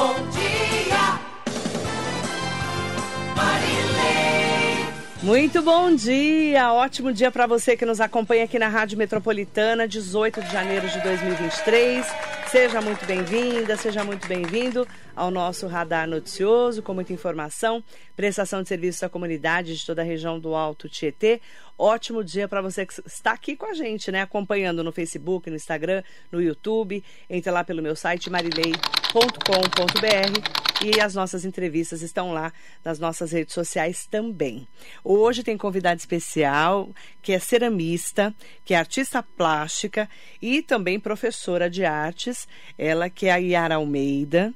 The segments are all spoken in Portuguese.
Bom dia. Muito bom dia, ótimo dia para você que nos acompanha aqui na Rádio Metropolitana, 18 de janeiro de 2023. Seja muito bem-vinda, seja muito bem-vindo ao nosso radar noticioso, com muita informação, prestação de serviços à comunidade de toda a região do Alto Tietê. Ótimo dia para você que está aqui com a gente, né? Acompanhando no Facebook, no Instagram, no YouTube. Entre lá pelo meu site marilei.com.br e as nossas entrevistas estão lá nas nossas redes sociais também. Hoje tem convidado especial, que é ceramista, que é artista plástica e também professora de artes. Ela que é a Yara Almeida.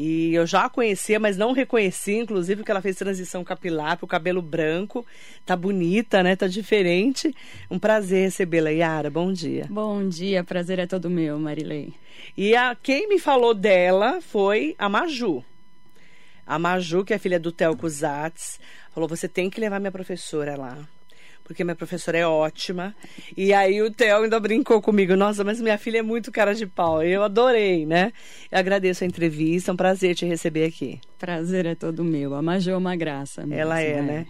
E eu já a conhecia, mas não reconheci, inclusive, porque ela fez transição capilar para o cabelo branco. Tá bonita, né? Tá diferente. Um prazer recebê-la, Yara. Bom dia. Bom dia, prazer é todo meu, Marilei. E a, quem me falou dela foi a Maju. A Maju, que é filha do Theo Cusatz, falou: você tem que levar minha professora lá porque minha professora é ótima. E aí o Theo ainda brincou comigo, nossa, mas minha filha é muito cara de pau. Eu adorei, né? Eu agradeço a entrevista, é um prazer te receber aqui. Prazer é todo meu. A Majô é uma graça. Mesmo, Ela é, né?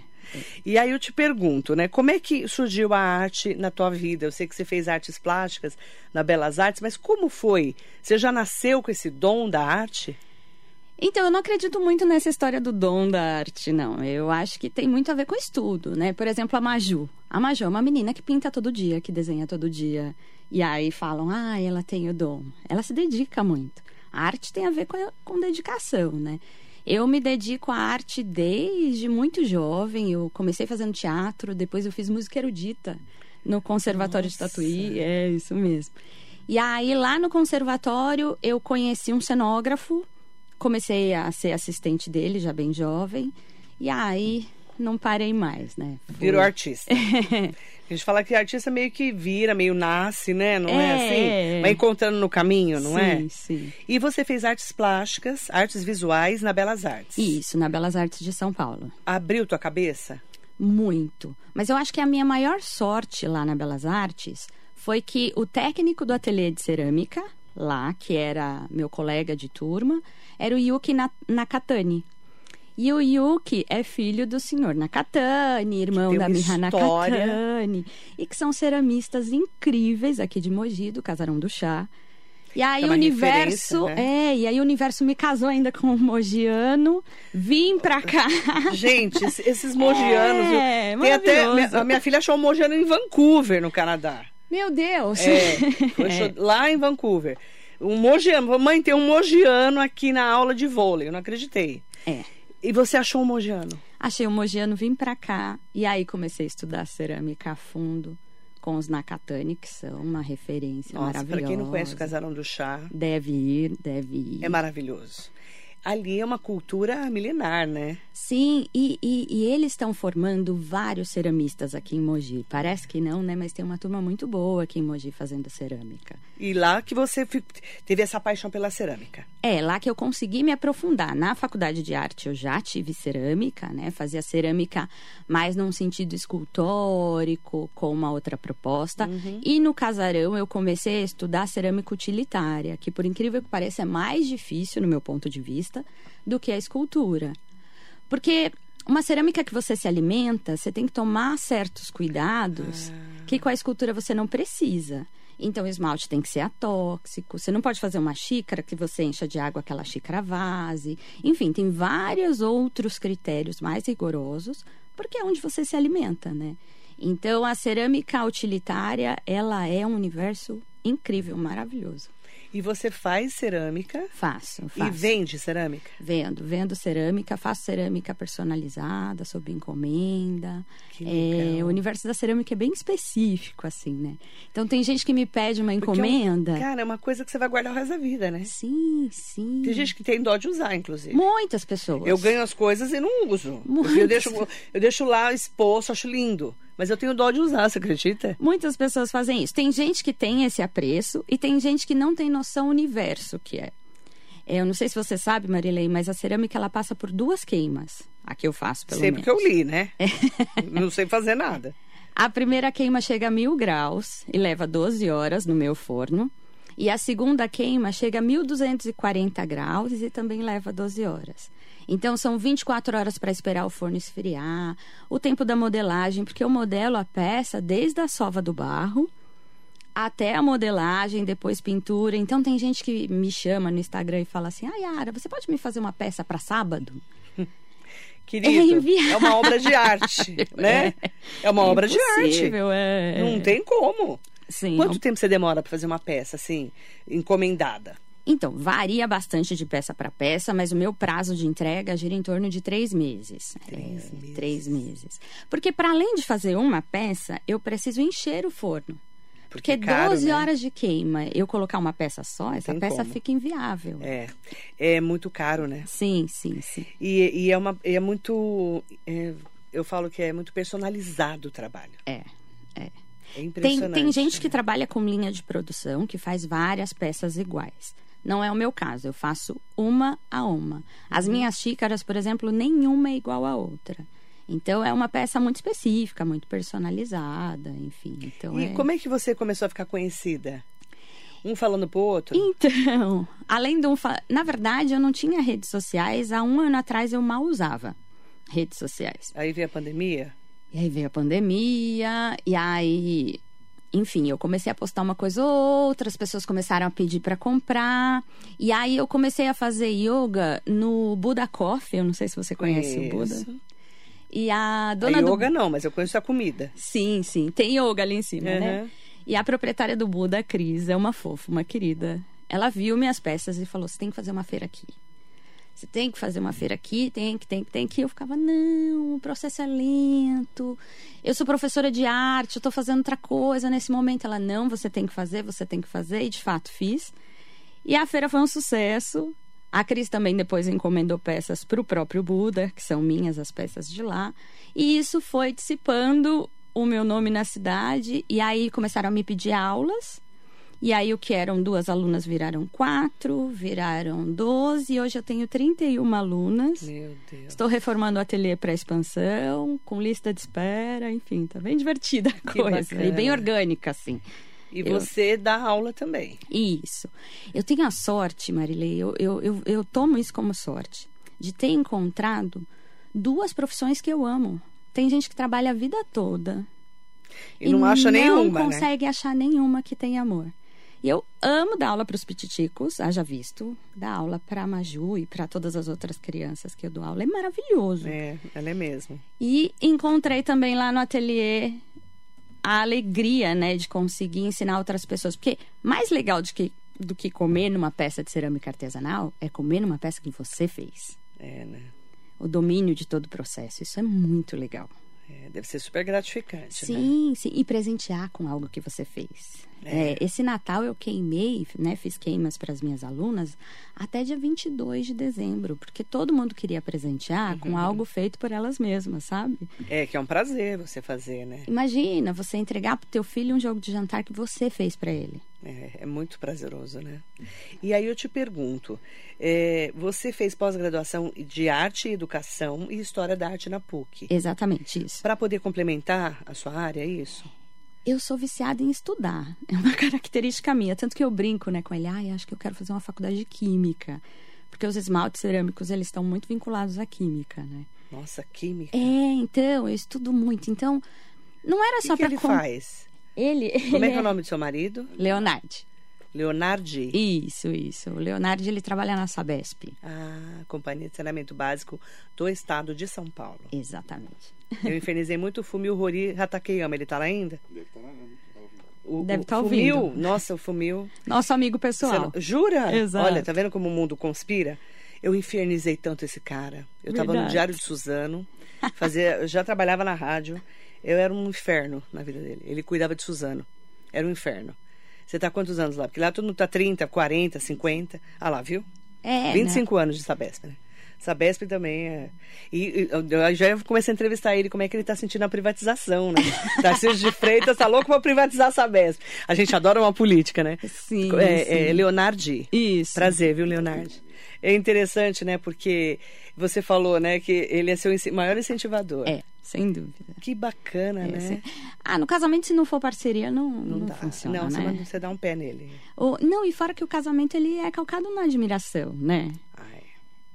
E aí eu te pergunto, né? Como é que surgiu a arte na tua vida? Eu sei que você fez artes plásticas na Belas Artes, mas como foi? Você já nasceu com esse dom da arte? Então, eu não acredito muito nessa história do dom da arte, não. Eu acho que tem muito a ver com estudo, né? Por exemplo, a Maju. A Maju é uma menina que pinta todo dia, que desenha todo dia. E aí falam, ah, ela tem o dom. Ela se dedica muito. A arte tem a ver com, com dedicação, né? Eu me dedico à arte desde muito jovem. Eu comecei fazendo teatro, depois eu fiz música erudita no Conservatório Nossa. de Tatuí. É isso mesmo. E aí, lá no conservatório, eu conheci um cenógrafo comecei a ser assistente dele, já bem jovem. E aí não parei mais, né? Fui... Virou artista. a gente fala que artista meio que vira, meio nasce, né? Não é, é assim? Vai encontrando no caminho, não sim, é? Sim, sim. E você fez artes plásticas, artes visuais na Belas Artes. Isso, na Belas Artes de São Paulo. Abriu tua cabeça? Muito. Mas eu acho que a minha maior sorte lá na Belas Artes foi que o técnico do ateliê de cerâmica, lá, que era meu colega de turma, era o Yuki Nakatani. E o Yuki é filho do senhor Nakatani, irmão da Miha Nakatani. E que são ceramistas incríveis aqui de Mogi, do Casarão do Chá. E aí é o universo, né? é, e aí o universo me casou ainda com um mogiano, vim pra cá. Gente, esses mogianos, é, tem até minha, a minha filha achou um mogiano em Vancouver, no Canadá. Meu Deus. É, foi é. lá em Vancouver. Um mogiano. Mãe, tem um mogiano aqui na aula de vôlei. Eu não acreditei. É. E você achou um mogiano? Achei um mogiano, vim pra cá. E aí comecei a estudar cerâmica a fundo com os Nakatani, que são uma referência Nossa, maravilhosa. Para quem não conhece o Casarão do Chá... Deve ir, deve ir. É maravilhoso ali é uma cultura milenar, né? Sim, e, e, e, eles estão formando vários ceramistas aqui em Mogi. Parece que não, né? Mas tem uma turma muito boa aqui em Mogi fazendo cerâmica. E lá que você teve essa paixão pela cerâmica? É, lá que eu consegui me aprofundar. Na faculdade de arte eu já tive cerâmica, né? Fazia cerâmica mais num sentido escultórico, com uma outra proposta. Uhum. E no casarão eu comecei a estudar cerâmica utilitária, que por incrível que pareça é mais difícil no meu ponto de vista do que a escultura. Porque uma cerâmica que você se alimenta, você tem que tomar certos cuidados ah. que com a escultura você não precisa. Então, o esmalte tem que ser atóxico. Você não pode fazer uma xícara que você encha de água aquela xícara vase. Enfim, tem vários outros critérios mais rigorosos, porque é onde você se alimenta, né? Então, a cerâmica utilitária, ela é um universo incrível, maravilhoso. E você faz cerâmica? Faço, faço. E vende cerâmica? Vendo, vendo cerâmica, faço cerâmica personalizada, sob encomenda. Que é, o universo da cerâmica é bem específico, assim, né? Então tem gente que me pede uma encomenda. É um, cara, é uma coisa que você vai guardar o resto da vida, né? Sim, sim. Tem gente que tem dó de usar, inclusive. Muitas pessoas. Eu ganho as coisas e não uso. Muitas. Eu deixo, eu deixo lá exposto, acho lindo. Mas eu tenho dó de usar, você acredita? Muitas pessoas fazem isso. Tem gente que tem esse apreço e tem gente que não tem noção universo que é. Eu não sei se você sabe, Marilei, mas a cerâmica ela passa por duas queimas. A que eu faço, pelo Sempre menos. que eu li, né? Não sei fazer nada. A primeira queima chega a mil graus e leva 12 horas no meu forno. E a segunda queima chega a 1240 graus e também leva 12 horas. Então são 24 horas para esperar o forno esfriar, o tempo da modelagem, porque eu modelo a peça desde a sova do barro até a modelagem, depois pintura. Então tem gente que me chama no Instagram e fala assim: "Ah, Yara, você pode me fazer uma peça para sábado?" Querido, É é, uma obra de arte, né? É uma obra de arte. É. Não tem como. Sim. Quanto tempo você demora para fazer uma peça assim, encomendada? Então, varia bastante de peça para peça, mas o meu prazo de entrega gira em torno de três meses. Três É, meses. Três meses. Porque, para além de fazer uma peça, eu preciso encher o forno. Porque é caro, 12 né? horas de queima, eu colocar uma peça só, essa tem peça como. fica inviável. É, é muito caro, né? Sim, sim, sim. E, e é, uma, é muito. é, eu falo que é muito personalizado o trabalho. É, é. É Tem, impressionante. tem gente que né? trabalha com linha de produção, que faz várias peças iguais. Não é o meu caso, eu faço uma a uma. As Uhum. minhas xícaras, por exemplo, nenhuma é igual à outra. Então é uma peça muito específica, muito personalizada, enfim. Então E é... como é que você começou a ficar conhecida? Um falando pro outro? Então, além de um. fa- Na verdade, eu não tinha redes sociais. Há um ano atrás eu mal usava redes sociais. Aí veio a pandemia? E aí veio a pandemia, e aí, enfim, eu comecei a postar uma coisa ou outra, as pessoas começaram a pedir para comprar. E aí eu comecei a fazer yoga no Buda Coffee, eu não sei se você conhece o Buda. E a A dona do yoga não, mas eu conheço a comida. Sim, sim, tem yoga ali em cima, né? Uhum. E a proprietária do Buda, a Cris, é uma fofa, uma querida. Ela viu minhas peças e falou: "Você tem que fazer uma feira aqui". Você tem que fazer uma feira aqui, tem que, tem que, tem que. Eu ficava, não, o processo é lento. Eu sou professora de arte, eu tô fazendo outra coisa nesse momento. Ela, não, você tem que fazer, você tem que fazer. E de fato fiz. E a feira foi um sucesso. A Cris também depois encomendou peças para o próprio Buda, que são minhas as peças de lá. E isso foi dissipando o meu nome na cidade. E aí começaram a me pedir aulas. E aí o que eram duas alunas viraram quatro, viraram doze. E hoje eu tenho 31 alunas. Meu Deus. Estou reformando o ateliê para expansão, com lista de espera, enfim, tá bem divertida a Que coisa. E bem bacana. orgânica, assim. E Eu- você dá aula também. Isso. Eu tenho a sorte, Marilei, eu, eu, eu, eu tomo isso como sorte, de ter encontrado duas profissões que eu amo. Tem gente que trabalha a vida toda E, não acha nenhuma, não né? consegue achar nenhuma que tenha amor. E eu amo dar aula para os pititicos, haja visto, dar aula para a Maju e para todas as outras crianças que eu dou aula. É maravilhoso. É, ela é mesmo. E encontrei também lá no ateliê a alegria, né, de conseguir ensinar outras pessoas. Porque mais legal do que, do que comer numa peça de cerâmica artesanal é comer numa peça que você fez. É, né? O domínio de todo o processo. Isso é muito legal. É, deve ser super gratificante, né? Sim, sim. E presentear com algo que você fez. É. É, esse Natal eu queimei, né? Fiz queimas para as minhas alunas até dia 22 de dezembro, porque todo mundo queria presentear Uhum. com algo feito por elas mesmas, sabe? É, que é um prazer você fazer, né? Imagina você entregar pro teu filho um jogo de jantar que você fez para ele. É, é muito prazeroso, né? E aí eu te pergunto, é, você fez pós-graduação de arte e educação e história da arte na PUC. Exatamente isso. Para poder complementar a sua área, é isso? Eu sou viciada em estudar. É uma característica minha. Tanto que eu brinco né, com ele. Ai, acho que eu quero fazer uma faculdade de química. Porque os esmaltes cerâmicos, eles estão muito vinculados à química, né? Nossa, química. É, então, eu estudo muito. Então, não era só para ele faz? Ele, Como é ele que é o nome do seu marido? Leonardo. Leonardi. Isso, isso. O Leonardo, ele trabalha na Sabesp. Ah, Companhia de Saneamento Básico do Estado de São Paulo. Exatamente. Eu infernizei muito o Fumil Rori Hatakeyama. Ele tá lá ainda? Deve estar lá, né? Tá ouvindo. O, Deve o tá Fumil, ouvindo. nossa, o Fumil. Nosso amigo pessoal. Não- Jura? Exato. Olha, tá vendo como o mundo conspira? Eu infernizei tanto esse cara. Eu tava no Verdade. Diário de Suzano, fazia, eu já trabalhava na rádio. Eu era um inferno na vida dele. Ele cuidava de Suzano. Era um inferno. Você tá há quantos anos lá? Porque lá todo mundo tá 30, 40, 50. Ah lá, viu? É, 25 anos de Sabesp, né? Sabesp também é. E, eu já comecei a entrevistar ele como é que ele tá sentindo a privatização, né? Tarcísio de Freitas tá louco pra privatizar a Sabesp. A gente adora uma política, né? Sim, É, sim. é Leonardi. Isso. Prazer, viu, Leonardo? É interessante, né? Porque você falou, né, que ele é seu maior incentivador. É, sem dúvida. Que bacana, É, né? Ah, no casamento, se não for parceria, não, não, Não, dá. funciona, não, você, né? você dá um pé nele. Ou- não, e fora que o casamento, ele é calcado na admiração, né? Ai,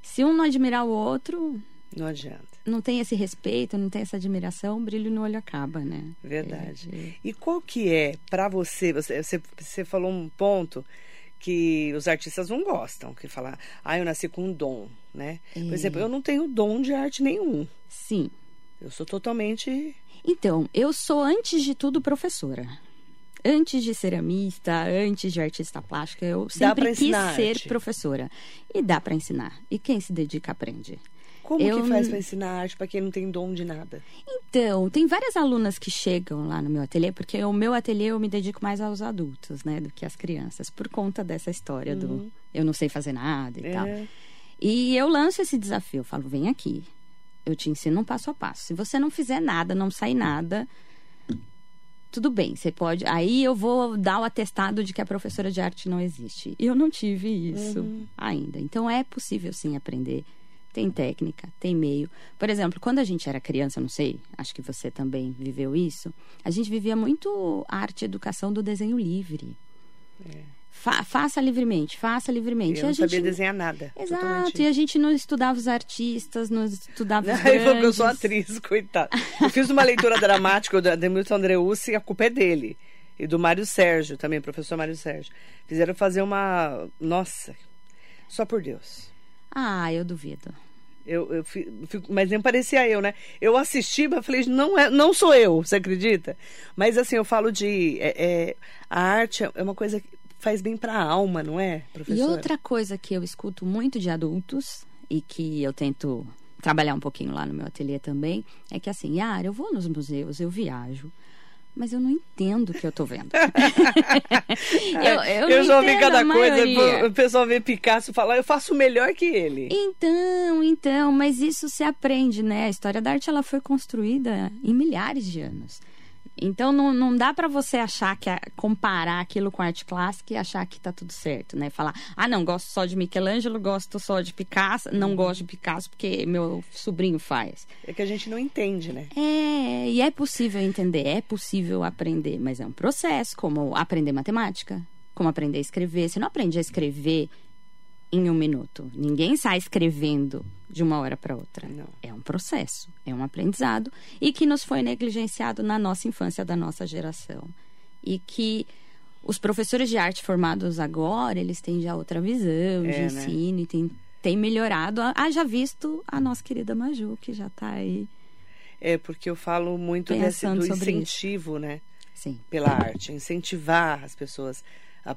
Se um não admirar o outro, não adianta. não tem esse respeito, não tem essa admiração, o brilho no olho acaba, né? Verdade. É, é. E qual que é, pra você, você, você, você falou um ponto que os artistas não gostam, que falar, ah, eu nasci com um dom, né? Por É. exemplo, eu não tenho dom de arte nenhum. Sim. Eu sou totalmente... Então, eu sou, antes de tudo, professora. Antes de ceramista, antes de artista plástica, eu sempre quis ser professora. E dá para ensinar. E quem se dedica aprende. Como Eu que faz pra ensinar arte pra quem não tem dom de nada? Então, tem várias alunas que chegam lá no meu ateliê, porque o meu ateliê eu me dedico mais aos adultos, né, do que às crianças, por conta dessa história do eu não sei fazer nada e tal. Uhum. É. E eu lanço esse desafio, eu falo, vem aqui. Eu te ensino um passo a passo. Se você não fizer nada, não sair nada, tudo bem, você pode. Aí eu vou dar o atestado de que a professora de arte não existe. E eu não tive isso Uhum. ainda. Então é possível sim aprender. Tem técnica, tem meio. Por exemplo, quando a gente era criança, não sei, acho que você também viveu isso, a gente vivia muito a arte e educação do desenho livre. Fa- faça livremente, faça livremente. É. Eu não sabia gente- desenhar nada. Exato, Totalmente. e a gente não estudava os artistas, não estudava os falou que eu sou grandes. atriz, coitada. Eu fiz uma leitura dramática do Demilton Andreucci e a culpa é dele. E do Mário Sérgio também, professor Mário Sérgio. Fizeram fazer uma. Nossa, só por Deus. Ah, eu duvido. Eu, eu fi- fico- mas nem parecia eu, né? Eu assisti, mas falei, não, é, não sou eu, você acredita? Mas assim, eu falo de. é- é, a arte é uma coisa que faz bem pra alma, não é, E professora? outra coisa que eu escuto muito de adultos e que eu tento trabalhar um pouquinho lá no meu ateliê também, é que assim, Yara, eu vou nos museus, eu viajo, mas eu não entendo o que eu tô vendo. eu, eu, não já ouvi cada coisa. O pessoal vê Picasso e fala, eu faço melhor que ele. Então, então, mas isso se aprende, né? A história da arte ela foi construída em milhares de anos. Então não, não dá pra você achar que a- comparar aquilo com arte clássica e achar que tá tudo certo, né? Falar, ah, não, gosto só de Michelangelo, gosto só de Picasso, Uhum. não gosto de Picasso porque meu sobrinho faz. É que a gente não entende, né? É, e é possível entender, é possível aprender, mas é um processo, como aprender matemática, como aprender a escrever. Você não aprende a escrever em um minuto. Ninguém sai escrevendo de uma hora para outra. Não. É um processo, é um aprendizado e que nos foi negligenciado na nossa infância da nossa geração. E que os professores de arte formados agora, eles têm já outra visão É, de né? ensino e tem, tem melhorado. Haja visto a nossa querida Maju, que já está aí. É porque eu falo muito desse, do sobre isso. incentivo, né? Sim. Pela arte. Incentivar as pessoas a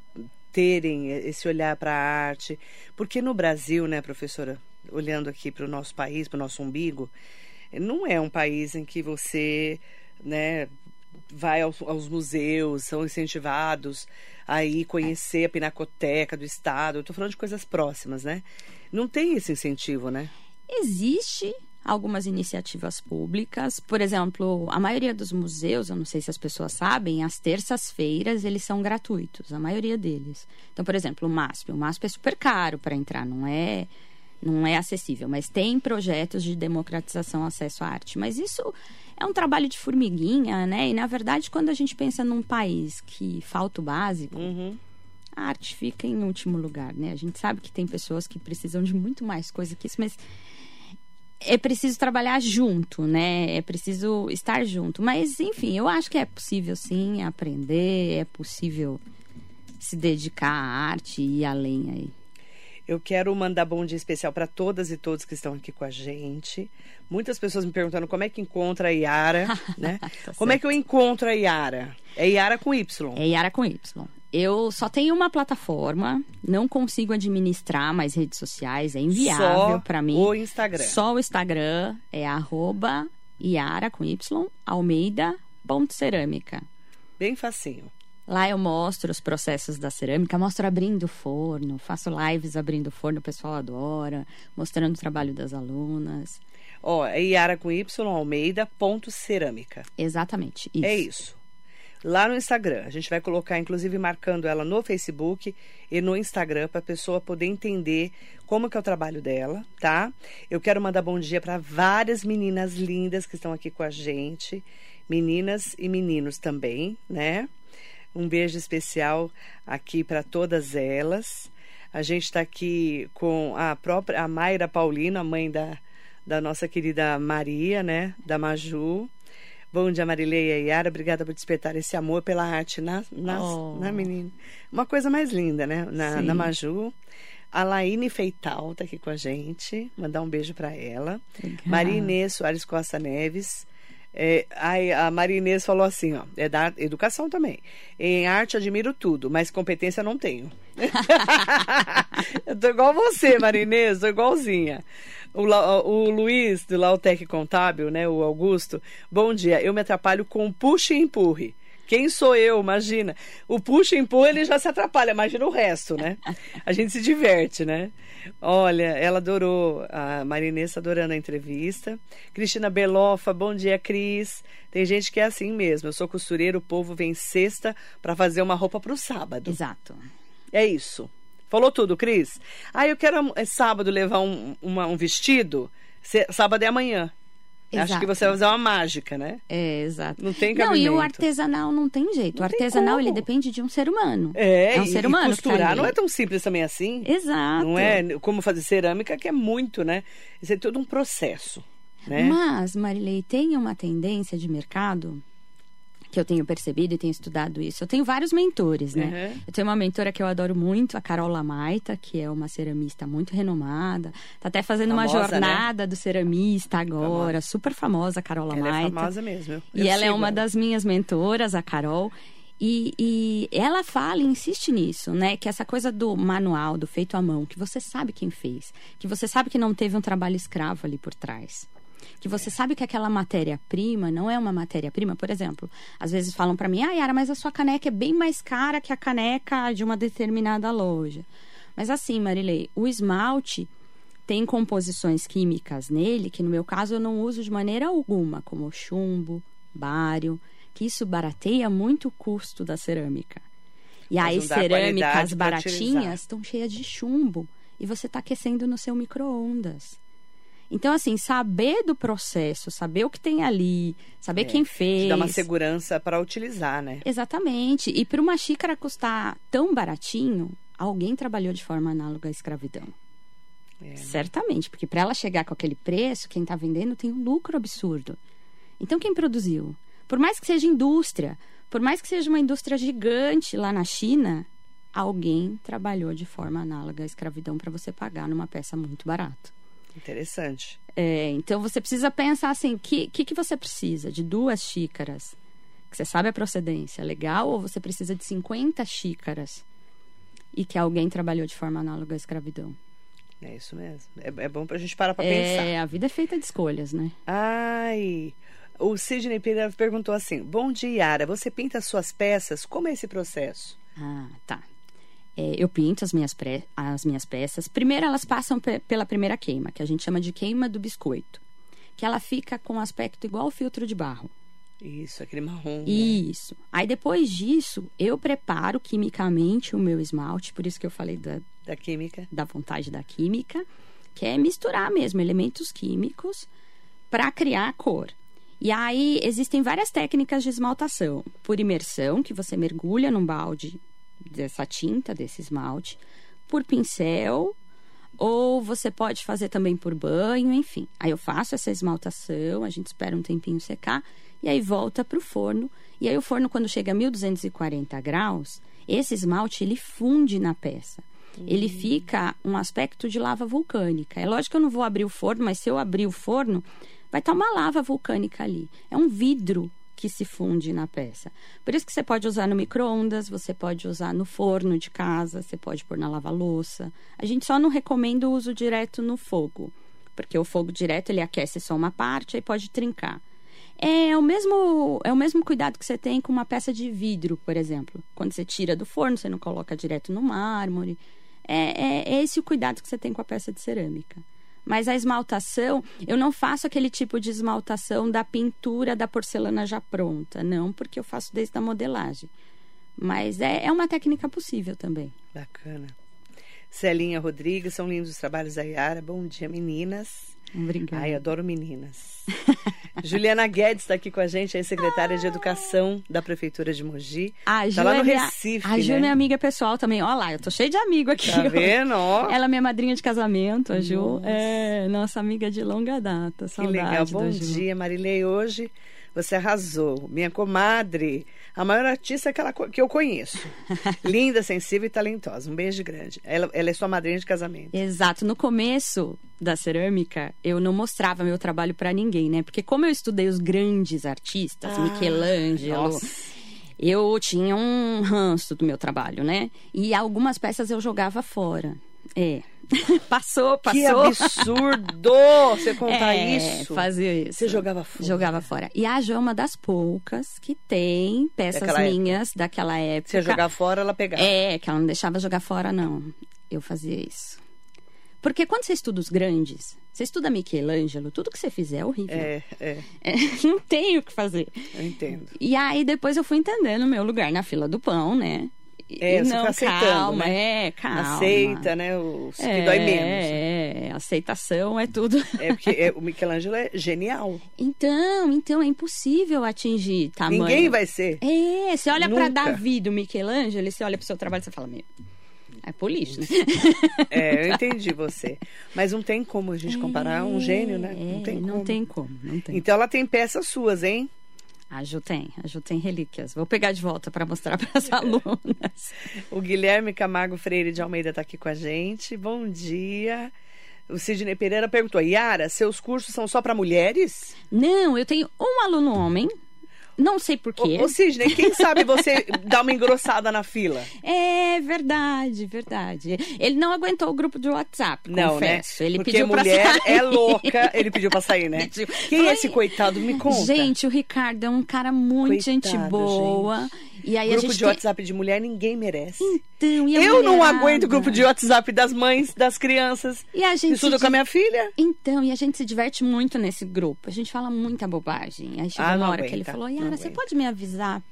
terem esse olhar para a arte. Porque no Brasil, né, professora, olhando aqui para o nosso país, para o nosso umbigo, não é um país em que você, né, vai aos, aos museus, são incentivados a ir conhecer a pinacoteca do Estado. Estou falando de coisas próximas, né? Não tem esse incentivo, né? Existe algumas iniciativas públicas, por exemplo, a maioria dos museus, eu não sei se as pessoas sabem, às terças-feiras eles são gratuitos, a maioria deles. Então, por exemplo, o MASP, o MASP é super caro para entrar, não é não é acessível, mas tem projetos de democratização acesso à arte, mas isso é um trabalho de formiguinha, né? E na verdade, quando a gente pensa num país que falta o básico, Uhum. a arte fica em último lugar, né? A gente sabe que tem pessoas que precisam de muito mais coisa que isso, mas é preciso trabalhar junto, né? É preciso estar junto. Mas, enfim, eu acho que é possível sim aprender, é possível se dedicar à arte e ir além aí. Eu quero mandar bom dia especial para todas e todos que estão aqui com a gente. Muitas pessoas me perguntando como é que encontra a Yara, né? Tá como é certo. que eu encontro a Yara? É Yara com Y. É Yara com Y. Eu só tenho uma plataforma, não consigo administrar mais redes sociais, é inviável Só para mim. o Instagram. Só o Instagram é arroba Yara com Y, Almeida ponto cerâmica. Bem facinho. Lá eu mostro os processos da cerâmica, mostro abrindo o forno, faço lives abrindo o forno, o pessoal adora, mostrando o trabalho das alunas. Ó, é Yara com Y, Almeida, ponto cerâmica. Exatamente, isso. É isso. Lá no Instagram. A gente vai colocar, inclusive, marcando ela no Facebook e no Instagram para a pessoa poder entender como que é o trabalho dela, tá? Eu quero mandar bom dia para várias meninas lindas que estão aqui com a gente, meninas e meninos também, né? Um beijo especial aqui para todas elas. A gente está aqui com a própria a Mayra Paulino, a mãe da, da nossa querida Maria, né? Da Maju. Bom dia, Marileia e Yara. Obrigada por despertar esse amor pela arte na, na, Oh. na menina. Uma coisa mais linda, né? Na, Sim. na Maju. A Laine Feital tá aqui com a gente. Mandar um beijo para ela. Legal. Maria Inês Soares Costa Neves. É, ai, a Maria Inês falou assim, ó, é da educação também. Em arte admiro tudo, mas competência não tenho. Eu tô igual você, Maria Inês, tô igualzinha. O, La- o Luiz, do Lautec Contábil, né, o Augusto, bom dia, eu me atrapalho com puxa e empurre. Quem sou eu, imagina. O puxa e empurra, ele já se atrapalha, imagina o resto, né? A gente se diverte, né? Olha, ela adorou, a Marinês adorando a entrevista. Cristina Belofa, bom dia, Cris. Tem gente que é assim mesmo. Eu sou costureira, o povo vem sexta para fazer uma roupa para o sábado. Exato. É isso. Falou tudo, Cris? Ah, eu quero é, sábado levar um, uma- um vestido. Cê- sábado é amanhã. Acho Exato. que você vai fazer uma mágica, né? É, exato. Não tem Não, e o cabimento. artesanal não tem jeito. Não o artesanal, ele depende de um ser humano. É, É um e, ser humano tá costurar ali. não é tão simples também assim. Exato. Não é como fazer cerâmica, que é muito, né? Isso é todo um processo, né? Mas, Marilei, tem uma tendência de mercado que eu tenho percebido e tenho estudado isso. Eu tenho vários mentores, né? Uhum. Eu tenho uma mentora que eu adoro muito, a Carol Lamaita, que é uma ceramista muito renomada. Tá até fazendo uma Famosa, né? jornada do ceramista agora, Famosa. super famosa, a Carol Ela é Lamaita. famosa mesmo. eu- E ela é uma das minhas mentoras, a Carol. E, e ela fala e insiste nisso, né? Que essa coisa do manual, do feito à mão, que você sabe quem fez, que você sabe que não teve um trabalho escravo ali por trás. Que você sabe que aquela matéria-prima não é uma matéria-prima. Por exemplo, às vezes falam pra mim, ah, Yara, mas a sua caneca é bem mais cara que a caneca de uma determinada loja. Mas assim, Marilei, o esmalte tem composições químicas nele que no meu caso eu não uso de maneira alguma, como chumbo, bário, que isso barateia muito o custo da cerâmica. E Mas aí cerâmicas baratinhas estão cheias de chumbo e você está aquecendo no seu micro-ondas. Então, assim, saber do processo, saber o que tem ali, saber É, quem Te fez. dá uma segurança para utilizar, né? Exatamente. E para uma xícara custar tão baratinho, alguém trabalhou de forma análoga à escravidão. É, né? Certamente, porque para ela chegar com aquele preço, quem está vendendo tem um lucro absurdo. Então, quem produziu? Por mais que seja indústria, por mais que seja uma indústria gigante lá na China, alguém trabalhou de forma análoga à escravidão para você pagar numa peça muito barata. Interessante. É, então você precisa pensar assim, o que, que, que você precisa? De duas xícaras, que você sabe a procedência, legal? Ou você precisa de 50 xícaras e que alguém trabalhou de forma análoga à escravidão? É isso mesmo. É, é bom pra gente parar pra pensar. É, a vida é feita de escolhas, né? Ai, o Sidney Pereira perguntou assim: Bom dia, Yara. Você pinta as suas peças? Como é esse processo? Ah, tá. É, eu pinto as minhas, as minhas peças. Primeiro, elas passam pe- pela primeira queima, que a gente chama de queima do biscoito. Que ela fica com um aspecto igual ao filtro de barro. Isso, aquele marrom. né? Isso. Aí depois disso, eu preparo quimicamente o meu esmalte, por isso que eu falei da, Da química. da vontade da química, que é misturar mesmo elementos químicos para criar a cor. E aí existem várias técnicas de esmaltação. Por imersão, que você mergulha num balde dessa tinta, desse esmalte, por pincel, ou você pode fazer também por banho, enfim. Aí eu faço essa esmaltação, a gente espera um tempinho secar e aí volta para o forno. E aí o forno quando chega a 1240 graus, esse esmalte ele funde na peça. Ele fica um aspecto de lava vulcânica. É lógico que eu não vou abrir o forno, mas se eu abrir o forno, vai estar uma lava vulcânica ali. É um vidro que se funde na peça. Por isso que você pode usar no micro-ondas, você pode usar no forno de casa, você pode pôr na lava-louça. A gente só não recomenda o uso direto no fogo, porque o fogo direto ele aquece só uma parte e pode trincar. É o mesmo é o mesmo cuidado que você tem com uma peça de vidro, por exemplo. Quando você tira do forno, você não coloca direto no mármore. É, é, é esse o cuidado que você tem com a peça de cerâmica. Mas a esmaltação, eu não faço aquele tipo de esmaltação da pintura da porcelana já pronta, não, porque eu faço desde a modelagem. Mas é, é uma técnica possível também. Bacana. Celinha Rodrigues, são lindos os trabalhos da Yara. Bom dia, meninas. Obrigada. Ai, adoro meninas. Juliana Guedes está aqui com a gente, é secretária de Educação da Prefeitura de Mogi. A Ju tá lá no é Recife, A Ju é né? minha amiga pessoal também. Olha lá, eu tô cheia de amigo aqui. Tá vendo? Ó, Ela é minha madrinha de casamento, a Ju. Nossa. É nossa amiga de longa data. que Saudade legal. Bom dia, Marilei. Hoje você arrasou. Minha comadre, a maior artista que, ela que eu conheço. Linda, sensível e talentosa. Um beijo grande. Ela, ela é sua madrinha de casamento. Exato. No começo da cerâmica, eu não mostrava meu trabalho pra ninguém, né? Porque como eu estudei os grandes artistas, Ah, Michelangelo, nossa. eu tinha um ranço do meu trabalho, né? E algumas peças eu jogava fora. É. passou, passou. Que absurdo você contar É, isso. Fazia isso. Você jogava fora. Jogava fora. E a Jo é uma das poucas que tem peças Daquela época. minhas daquela época. Você jogar fora, ela pegava. É, que ela não deixava jogar fora, não. Eu fazia isso. Porque quando você estuda os grandes, você estuda Michelangelo, tudo que você fizer é horrível. É, é, É, não tem o que fazer. eu entendo. E aí depois eu fui entendendo o meu lugar na fila do pão, né? E- É, você não, fica aceitando, calma, né? é, calma. Aceita, né? O que é, dói menos. É, aceitação é tudo. É porque é, o Michelangelo é genial. Então, então é impossível atingir tamanho. Ninguém vai ser. É, você olha pra Nunca. Davi do Michelangelo, você olha pro seu trabalho e você fala, meu, é polícia, né? É, eu entendi você. Mas não tem como a gente comparar um gênio, né? Não É, tem como. não tem como, não tem. Então ela tem peças suas, hein? A Ju tem, a Ju tem relíquias. Vou pegar de volta para mostrar para as alunas. O Guilherme Camargo Freire de Almeida está aqui com a gente. Bom dia. O Sidney Pereira perguntou: Yara, seus cursos são só para mulheres? Não, eu tenho um aluno homem, não sei porquê. Ô, ô Sidney, quem sabe você dá uma engrossada na fila? É verdade, verdade. Ele não aguentou o grupo de WhatsApp, Não, confesso. né? Ele Porque pediu mulher sair. é louca. Ele pediu pra sair, né? Pediu. Quem é esse coitado? Me conta. Gente, o Ricardo é um cara muito gente Coitado, boa. E aí grupo gente de tem... WhatsApp de mulher ninguém merece. Então, e Eu não mulherada? aguento o grupo de WhatsApp das mães, das crianças. E a gente Estudo se com a minha filha. Então, e a gente se diverte muito nesse grupo. A gente fala muita bobagem. Aí chegou Ah, não uma hora que ele aguenta, falou: não Yara, você pode me avisar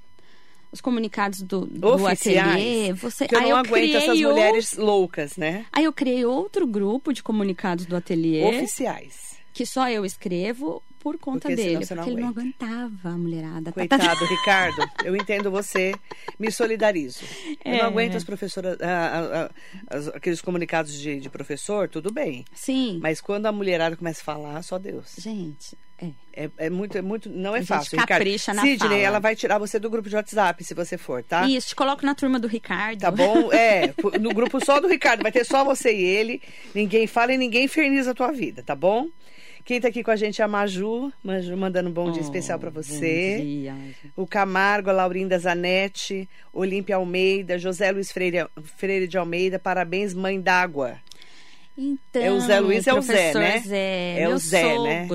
os comunicados do, do ateliê? Você... Porque eu Aí não aguento essas mulheres loucas, né? Aí eu criei outro grupo de comunicados do ateliê, Oficiais. que só eu escrevo por conta Porque dele. não porque ele não aguenta. aguentava a mulherada. Tá- Coitado, Ricardo. Eu entendo você. Me solidarizo. Eu não É. aguento as professoras, ah, ah, ah, as- aqueles comunicados de, de professor, tudo bem. Sim. Mas quando a mulherada começa a falar, só Deus. Gente, é. É, é muito, é muito, não é fácil. Ricardo. capricha na Sidney, fala. ela vai tirar você do grupo de WhatsApp se você for, tá? Isso, te coloco na turma do Ricardo. Tá bom? É, no grupo só do Ricardo, vai ter só você e ele. Ninguém fala e ninguém inferniza a tua vida, tá bom? Quem tá aqui com a gente é a Maju, Maju mandando um bom dia Oh, especial pra bom você. dia, Ângela. O Camargo, a Laurinda Zanetti, Olímpia Almeida, José Luiz Freire, Freire de Almeida, parabéns, mãe d'água. Então, É o Zé Luiz, é o Zé, né? Zé, É o Zé, né?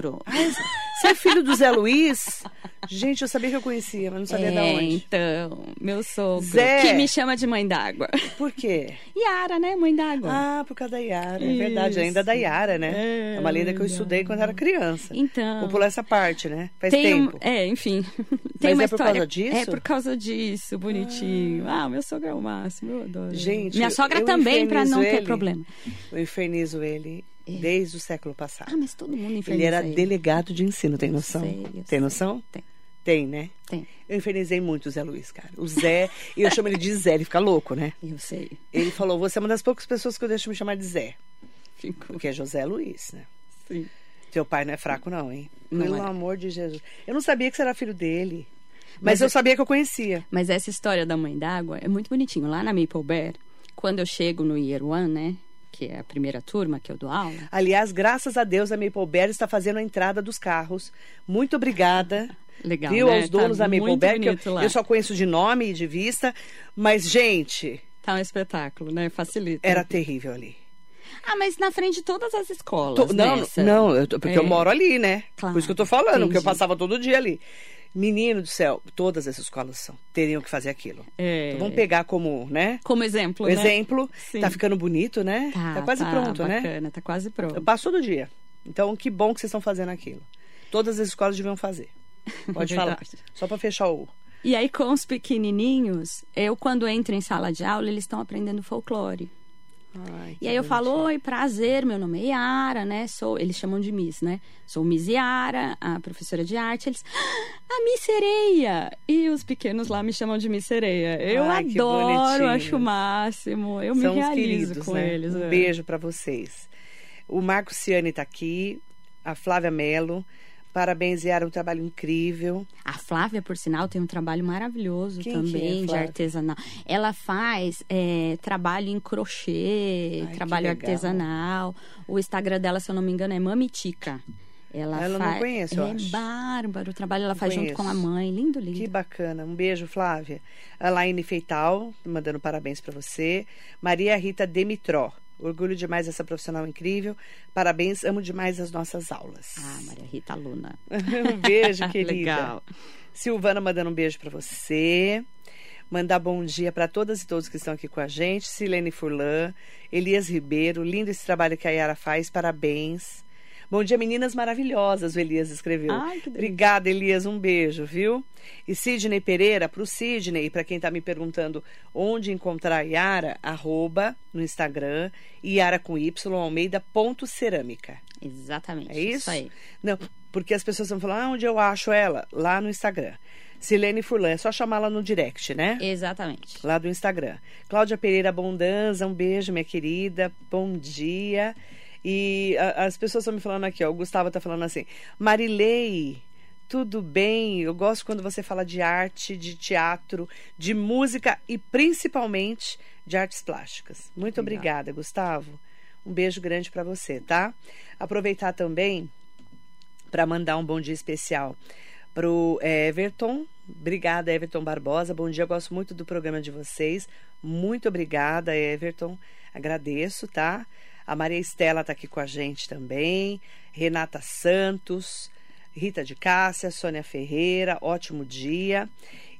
Você é filho do Zé Luiz? Gente, eu sabia que eu conhecia, mas não sabia é, de onde. então, meu sogro, Zé. que me chama de mãe d'água. Por quê? Yara, né, mãe d'água. Ah, por causa da Yara, é verdade, Isso. ainda da Yara, né? É, É, uma lenda que eu estudei quando era criança. Então. Vou pular essa parte, né? Faz Tem tempo. é, enfim. Mas Tem uma é por história. causa disso? É por causa disso, bonitinho. Ah, meu sogro é o máximo, eu adoro. Gente, Minha sogra também, pra não ter problema. Eu infernizo ele desde o século passado. Ah, mas todo mundo ele inferniza era delegado de ensino, tem noção? sei, eu tem sei. noção? Tem, Tem, né? tem. Eu infernizei muito o Zé Luiz, cara. O Zé, e eu chamo ele de Zé, ele fica louco, né? Eu sei. Ele falou: você é uma das poucas pessoas que eu deixo me chamar de Zé. Fico, Porque é José Luiz, né? sim. Teu pai não é fraco, não, hein? Não Pelo é. amor de Jesus. Eu não sabia que você era filho dele. Mas, Mas eu é- sabia que eu conhecia. Mas essa história da mãe d'água é muito bonitinho. Lá na Maple Bear, quando eu chego no Year One, né? Que é a primeira turma que eu dou aula. Aliás, graças a Deus, a Maple Bear está fazendo a entrada dos carros. Muito obrigada. Legal, Viu? né? Aos donos Tá da Maple Bear, que eu, eu só conheço de nome e de vista. Mas, gente, Tá um espetáculo, né? Facilita. era terrível ali. Ah, mas na frente de todas as escolas. Tô- não, nessa. não, eu porque É. eu moro ali, né? Claro, Por isso que eu tô falando, porque eu entendi. passava todo dia ali. Menino do céu, todas essas escolas são, teriam que fazer aquilo. É. Então, vamos pegar como, né? Como exemplo, O né? exemplo, Sim. tá ficando bonito, né? Tá, quase tá pronto, né? bacana, Tá quase Eu pronto. passo todo dia. Então, que bom que vocês estão fazendo aquilo. Todas as escolas deviam fazer. Pode falar. Verdade. Só para fechar o. E aí, com os pequenininhos, eu, quando entro em sala de aula, eles estão aprendendo folclore. Ai, E aí eu falo, oi, prazer, meu nome é Yara, né? Sou, eles chamam de Miss, né? Sou Miss Yara, a professora de arte. Eles, ah, a Miss Sereia! E os pequenos lá me chamam de Miss Sereia. Eu Ai, adoro, acho o máximo. Eu São me realizo queridos, com né? eles. Um é. beijo para vocês. O Marco Ciani está aqui, a Flávia Mello. Parabéns, Yara, um trabalho incrível. A Flávia, por sinal, tem um trabalho maravilhoso Quem que é, também de Flávia? artesanal. Ela faz é, trabalho em crochê, Ai, trabalho artesanal. O Instagram dela, se eu não me engano, é Mamitica. Ela, Ela não faz... conheço, eu é acho. bárbaro o trabalho. Ela Não faz junto com a conheço. mãe. Lindo, lindo. Que bacana. Um beijo, Flávia. A Laine Feital, mandando parabéns para você. Maria Rita Demitró. Orgulho demais dessa profissional incrível. Parabéns, amo demais as nossas aulas. Ah, Maria Rita Luna. um beijo, querida. Legal. Silvana mandando um beijo para você. Mandar bom dia para todas e todos que estão aqui com a gente. Silene Furlan, Elias Ribeiro, lindo esse trabalho que a Yara faz, parabéns. Bom dia, meninas maravilhosas, o Elias escreveu. Ai, que delícia. Obrigada, Elias, um beijo, viu? E Sidney Pereira, para o Sidney, para quem está me perguntando onde encontrar a Yara, arroba no Instagram, Yara com Y, Almeida, ponto cerâmica. Exatamente. É isso? aí. Não, porque as pessoas vão falar, ah, onde eu acho ela? Lá no Instagram. Silene Furlan, é só chamá-la no direct, né? Exatamente. Lá do Instagram. Cláudia Pereira Bondanza, um beijo, minha querida. Bom dia. E a- as pessoas estão me falando aqui, ó. O Gustavo tá falando assim: Marilei, tudo bem? Eu gosto quando você fala de arte, de teatro, de música e principalmente de artes plásticas. Muito Legal. obrigada, Gustavo. Um beijo grande para você, tá? Aproveitar também para mandar um bom dia especial pro Everton. Obrigada, Everton Barbosa. Bom dia, eu gosto muito do programa de vocês. Muito obrigada, Everton. Agradeço, tá? A Maria Estela está aqui com a gente também. Renata Santos, Rita de Cássia, Sônia Ferreira, ótimo dia.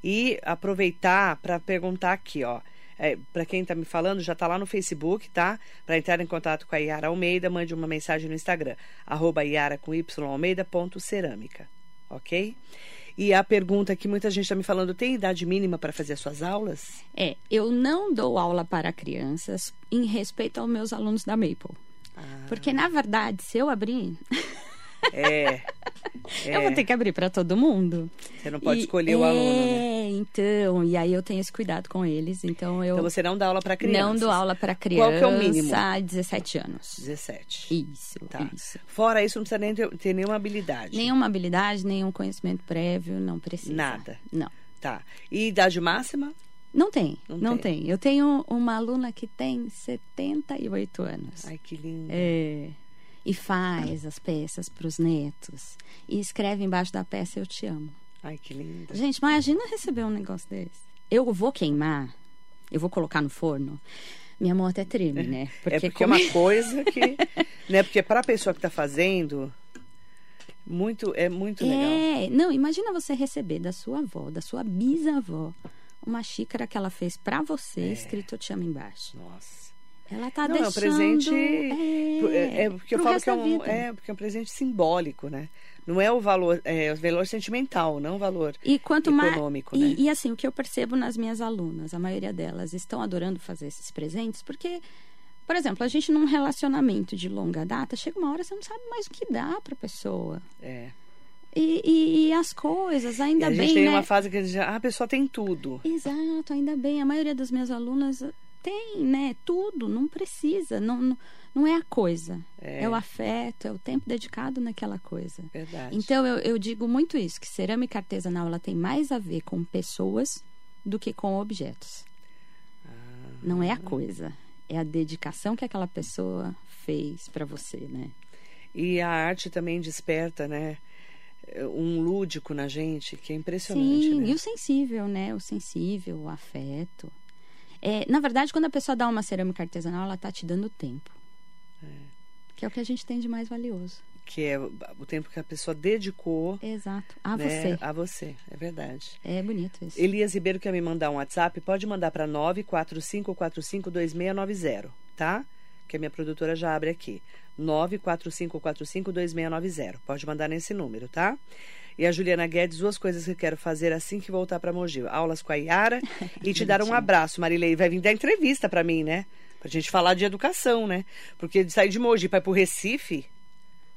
E aproveitar para perguntar aqui, ó. É, para quem está me falando, já está lá no Facebook, tá? Para entrar em contato com a Yara Almeida, mande uma mensagem no Instagram, arroba Yara com Y Almeida ponto cerâmica, ok? E a pergunta que muita gente está me falando, tem idade mínima para fazer as suas aulas? É, eu não dou aula para crianças em respeito aos meus alunos da Maple. Ah. Porque, na verdade, se eu abrir, É. eu vou ter que abrir para todo mundo. Você não pode E- escolher o é, aluno, né? então, e aí eu tenho esse cuidado com eles. Então, eu Então você não dá aula para crianças? não dou aula para criança Qual que é o mínimo? 17 anos. 17. Isso, Tá. isso. Fora isso, não precisa nem ter, ter nenhuma habilidade. Nenhuma habilidade, nenhum conhecimento prévio, não precisa. Nada. Não. Tá. E idade máxima? Não tem, Não não, tem. tem. Eu tenho uma aluna que tem 78 anos. Ai, que lindo. É. E faz as peças para os netos. E escreve embaixo da peça Eu Te Amo. Ai, que lindo. Gente, imagina receber um negócio desse. Eu vou queimar, eu vou colocar no forno. Minha mão até treme, né? é porque como- é uma coisa que. né? Porque para a pessoa que está fazendo, muito, é muito legal. É, não, imagina você receber da sua avó, da sua bisavó, uma xícara que ela fez pra você, escrito Eu Te Amo embaixo. Nossa. Ela tá Não, é um deixando... presente. É, É, é porque eu falo que é um, é, porque é um presente simbólico, né? Não é o valor, é o valor sentimental, não o valor E quanto mais. econômico, e, né? e assim, o que eu percebo nas minhas alunas, a maioria delas estão adorando fazer esses presentes, porque, por exemplo, a gente num relacionamento de longa data, chega uma hora você não sabe mais o que dá pra pessoa. É. E, e- e as coisas, ainda E a gente bem, tem né? uma fase que a, gente, ah, a pessoa tem tudo. Exato, ainda bem. A maioria das minhas alunas tem, né? Tudo, não precisa, não, não, não é a coisa. É. É. o afeto, é o tempo dedicado naquela coisa. Verdade. Então eu, eu digo muito isso, que cerâmica artesanal ela tem mais a ver com pessoas do que com objetos. Ah. Não é a coisa, é a dedicação que aquela pessoa fez para você, né? E a arte também desperta, né? Um lúdico na gente que é impressionante, Sim, né? e o sensível, né? O sensível, o afeto. É, na verdade, quando a pessoa dá uma cerâmica artesanal, ela tá te dando tempo. Que é o que a gente tem de mais valioso. que é o o tempo que a pessoa dedicou Exato. A né, você. a você. É verdade. É bonito isso. Elias Ribeiro quer me mandar um WhatsApp, pode mandar para 945452690, tá? Que a minha produtora já abre aqui. 945452690. Pode mandar nesse número, tá? E a Juliana Guedes, duas coisas que eu quero fazer assim que voltar para Mogi. Aulas com a Yara e te dar um abraço, Marilei. Vai vir dar entrevista para mim, né? Pra gente falar de educação, né? Porque de sair de Mogi para ir pro Recife,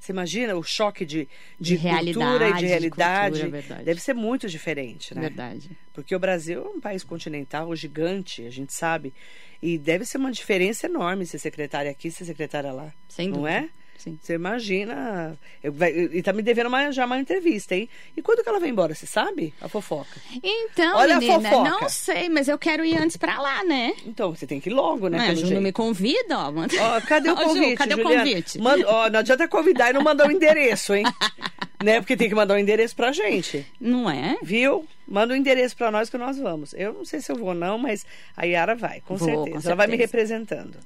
você imagina o choque de, de, De cultura e realidade, de de realidade. cultura, verdade. Deve ser muito diferente, né? Verdade. Porque o Brasil é um país continental, gigante, a gente sabe. E deve ser uma diferença enorme ser secretária aqui, ser secretária lá. Sem não dúvida. é? Sim. Você imagina. Eu, vai, e tá me devendo uma- já uma entrevista, hein? E quando que ela vai embora, você sabe? A fofoca. Então, Olha a menina, fofoca. não sei, mas eu quero ir antes pra lá, né? Então, você tem que ir logo, né? A Ju jeito. não me convida, ó. manda- Ó, cadê o Ó, Ju, convite? cadê o Juliana? convite? Manda- ó, não adianta convidar e não mandar o endereço, hein? né? Porque tem que mandar o endereço pra gente. Não é? Viu? Manda o endereço pra nós que nós vamos. Eu não sei se eu vou não, mas a Yara vai, com, Vou, certeza. com Ela vai me certeza. representando.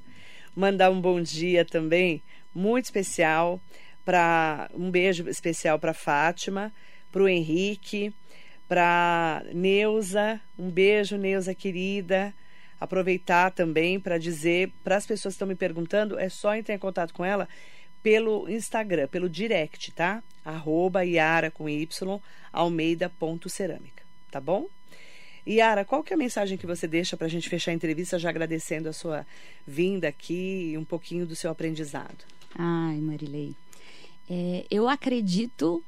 Mandar um bom dia também, muito especial para um beijo especial para Fátima, para o Henrique, para Neuza, um beijo Neuza querida. Aproveitar também para dizer para as pessoas que estão me perguntando, é só entrar em contato com ela pelo Instagram, pelo direct, tá? Arroba Yara com Y, almeida.cerâmica, tá bom? Yara, qual que é a mensagem que você deixa para a gente fechar a entrevista já agradecendo a sua vinda aqui e um pouquinho do seu aprendizado? Ai, Marilei. É, eu acredito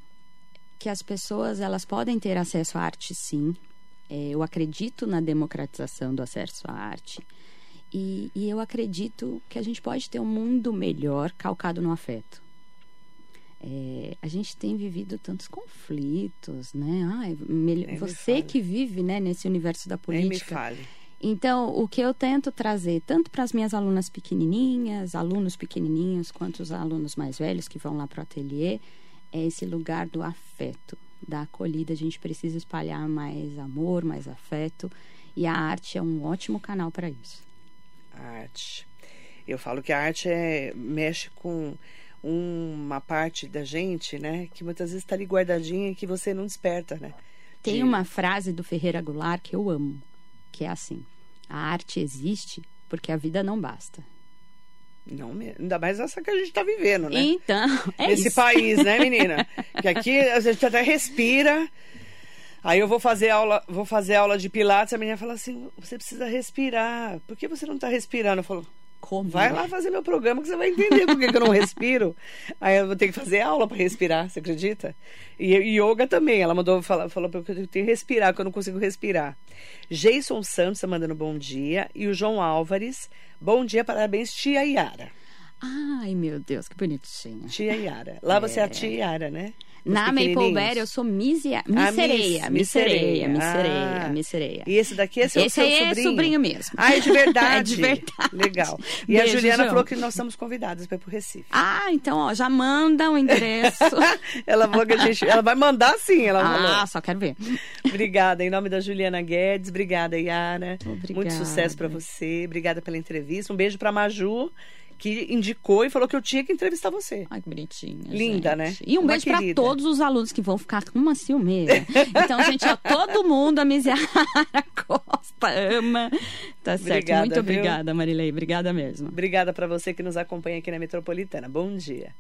que as pessoas elas podem ter acesso à arte, sim. É, eu acredito na democratização do acesso à arte. E, e eu acredito que a gente pode ter um mundo melhor calcado no afeto. É, a gente tem vivido tantos conflitos, né? Ai, melhor- você que vive né, nesse universo da Nem me política. fale. Então, o que eu tento trazer, tanto para as minhas alunas pequenininhas, alunos pequenininhos, quanto os alunos mais velhos que vão lá para o ateliê, é esse lugar do afeto, da acolhida. A gente precisa espalhar mais amor, mais afeto. E a arte é um ótimo canal para isso. A arte. Eu falo que a arte é, mexe com uma parte da gente, né? Que muitas vezes está ali guardadinha e que você não desperta, né? Tem De- uma frase do Ferreira Goulart que eu amo, que é assim: a arte existe porque a vida não basta. Não, me- ainda mais essa que a gente está vivendo, né? Então, é Nesse isso. país, né, menina? Que aqui a gente até respira. Aí eu vou fazer aula, vou fazer aula de pilates, a menina fala assim: "Você precisa respirar. Por que você não está respirando?" Eu falo: Como? "Vai lá fazer meu programa que você vai entender por que, que eu não respiro". Aí eu vou ter que fazer aula para respirar, você acredita? E, e yoga também, ela mandou falar, falou que eu tenho que respirar, que eu não consigo respirar. Jason Santos tá mandando bom dia e o João Álvares, bom dia, parabéns tia Yara. Ai, meu Deus, que bonitinho. Tia Yara. Lá você é a tia Yara, né? Os Na Maple pequenininhos. Berry eu sou Misia, Ah, Missereia, Miss- Missereia, Missereia. Missereia, Ah. Missereia. E esse daqui é seu, Esse seu é sobrinho? sobrinho mesmo. Ah, é de verdade? É de verdade. Legal. E a Beijo, Juliana João. falou que nós estamos convidadas para ir pro Recife. Ah, então, ó, já manda o endereço. ela falou que a gente... Ela vai mandar sim, ela ah, falou. só quero ver. Obrigada. Em nome da Juliana Guedes. Obrigada, Yara. Obrigada. Muito sucesso para você. Obrigada pela entrevista. Um beijo para Maju, que indicou e falou que eu tinha que entrevistar você. Ai, que bonitinha. Linda, gente. né? E um Uma beijo querida. todos os alunos que vão ficar com uma ciumeira. Então, gente, ó, todo mundo, a Misiara Costa ama. Tá certo. Obrigada, Muito viu? obrigada, Marilei. Obrigada mesmo. Obrigada para você que nos acompanha aqui na Metropolitana. Bom dia.